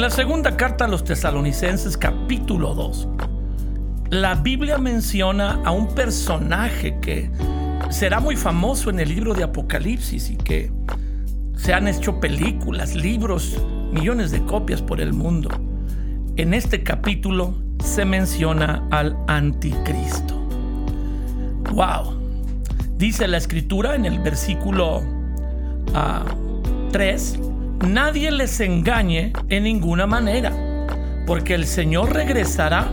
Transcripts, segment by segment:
En la segunda carta a los tesalonicenses capítulo 2, la Biblia menciona a un personaje que será muy famoso en el libro de Apocalipsis y que se han hecho películas, libros, millones de copias por el mundo. En este capítulo se menciona al anticristo. ¡Wow! Dice la escritura en el versículo 3, ah, nadie les engañe en ninguna manera, porque el Señor regresará,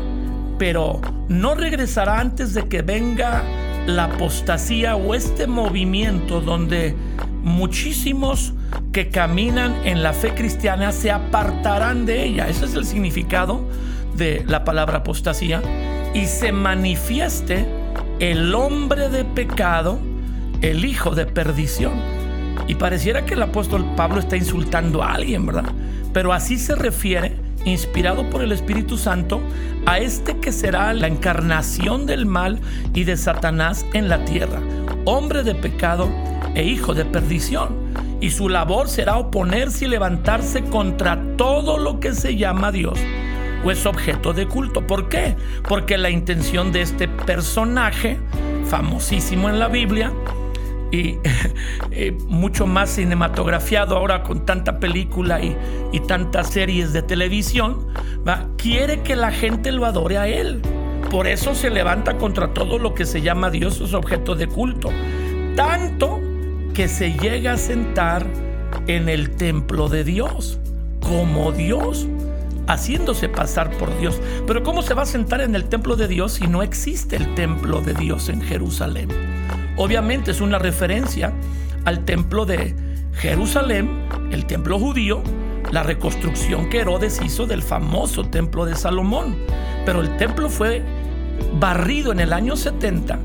pero no regresará antes de que venga la apostasía o este movimiento donde muchísimos que caminan en la fe cristiana se apartarán de ella. Ese es el significado de la palabra apostasía. Y se manifieste el hombre de pecado, el hijo de perdición. Y pareciera que el apóstol Pablo está insultando a alguien, ¿verdad? Pero así se refiere, inspirado por el Espíritu Santo, a este que será la encarnación del mal y de Satanás en la tierra, hombre de pecado e hijo de perdición. Y su labor será oponerse y levantarse contra todo lo que se llama Dios o es objeto de culto. ¿Por qué? Porque la intención de este personaje, famosísimo en la Biblia, y eh, mucho más cinematografiado ahora con tanta película y, tantas series de televisión, quiere que la gente lo adore a él. Por eso se levanta contra todo lo que se llama Dios, es objeto de culto. Tanto que se llega a sentar en el templo de Dios, como Dios haciéndose pasar por Dios. Pero ¿cómo se va a sentar en el templo de Dios si no existe el templo de Dios en Jerusalén? Obviamente es una referencia al templo de Jerusalén, el templo judío, la reconstrucción que Herodes hizo del famoso templo de Salomón. Pero el templo fue barrido en el año 70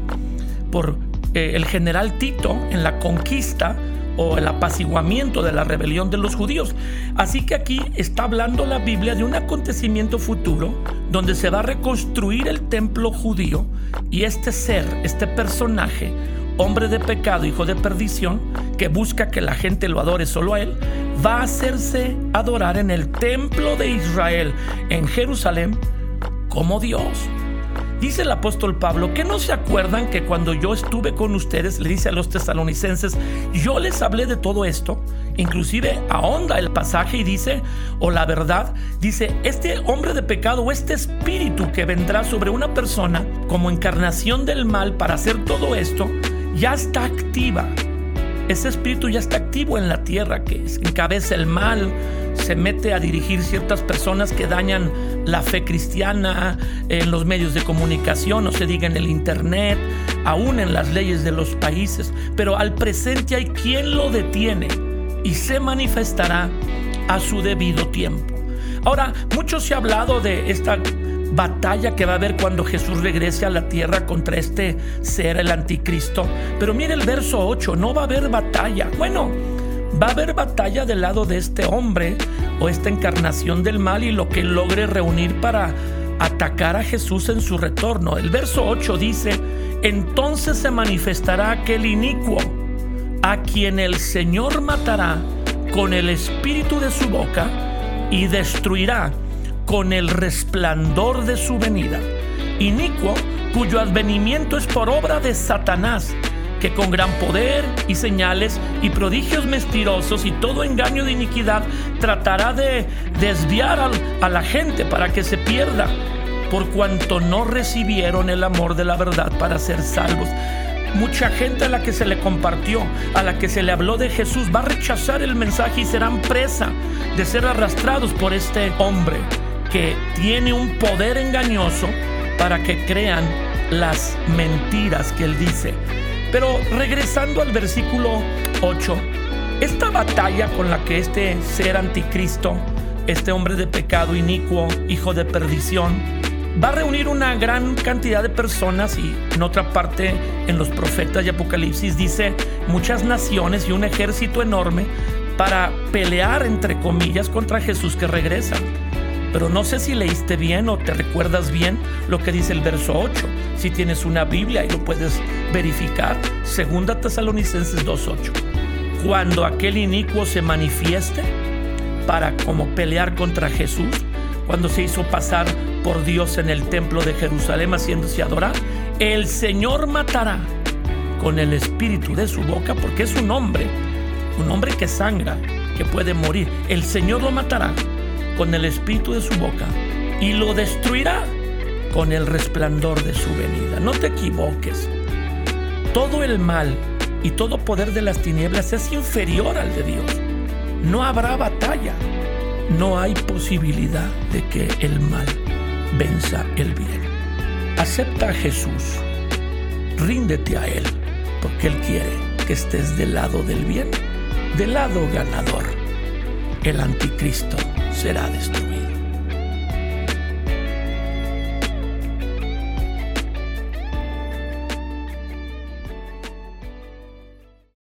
por eh, el general Tito en la conquista o el apaciguamiento de la rebelión de los judíos. Así que aquí está hablando la Biblia de un acontecimiento futuro donde se va a reconstruir el templo judío y este ser, este personaje, hombre de pecado, hijo de perdición, que busca que la gente lo adore solo a él, va a hacerse adorar en el templo de Israel, en Jerusalén, como Dios. Dice el apóstol Pablo que no se acuerdan que cuando yo estuve con ustedes, le dice a los tesalonicenses, yo les hablé de todo esto, inclusive ahonda el pasaje y dice, o la verdad, dice, este hombre de pecado o este espíritu que vendrá sobre una persona como encarnación del mal para hacer todo esto, ya está activa. Ese espíritu ya está activo en la tierra, que encabeza el mal, se mete a dirigir ciertas personas que dañan la fe cristiana en los medios de comunicación, o se diga en el internet, aún en las leyes de los países. Pero al presente hay quien lo detiene y se manifestará a su debido tiempo. Ahora, mucho se ha hablado de esta batalla que va a haber cuando Jesús regrese a la tierra contra este ser, el anticristo. Pero mire el verso 8, no va a haber batalla. Bueno, va a haber batalla del lado de este hombre o esta encarnación del mal y lo que logre reunir para atacar a Jesús en su retorno. El verso 8 dice, entonces se manifestará aquel inicuo a quien el Señor matará con el espíritu de su boca y destruirá con el resplandor de su venida. Inicuo cuyo advenimiento es por obra de Satanás que con gran poder y señales y prodigios mentirosos y todo engaño de iniquidad tratará de desviar a la gente para que se pierda, por cuanto no recibieron el amor de la verdad para ser salvos. Mucha gente a la que se le compartió, a la que se le habló de Jesús, va a rechazar el mensaje y serán presa de ser arrastrados por este hombre que tiene un poder engañoso para que crean las mentiras que él dice. Pero regresando al versículo 8, esta batalla con la que este ser anticristo, este hombre de pecado inicuo, hijo de perdición, va a reunir una gran cantidad de personas y en otra parte en los profetas y Apocalipsis dice muchas naciones y un ejército enorme para pelear entre comillas contra Jesús que regresa. Pero no sé si leíste bien o te recuerdas bien lo que dice el verso 8. Si tienes una Biblia y lo puedes verificar, Segunda Tesalonicenses 2.8. Cuando aquel inicuo se manifieste, para como pelear contra Jesús cuando se hizo pasar por Dios en el templo de Jerusalén haciéndose adorar. El Señor matará con el espíritu de su boca porque es un hombre, un hombre que sangra, que puede morir. El Señor lo matará con el espíritu de su boca y lo destruirá con el resplandor de su venida. No te equivoques. Todo el mal y todo poder de las tinieblas es inferior al de Dios. No habrá batalla. No hay posibilidad de que el mal venza el bien. Acepta a Jesús. Ríndete a Él, porque Él quiere que estés del lado del bien, del lado ganador. El anticristo será destruido.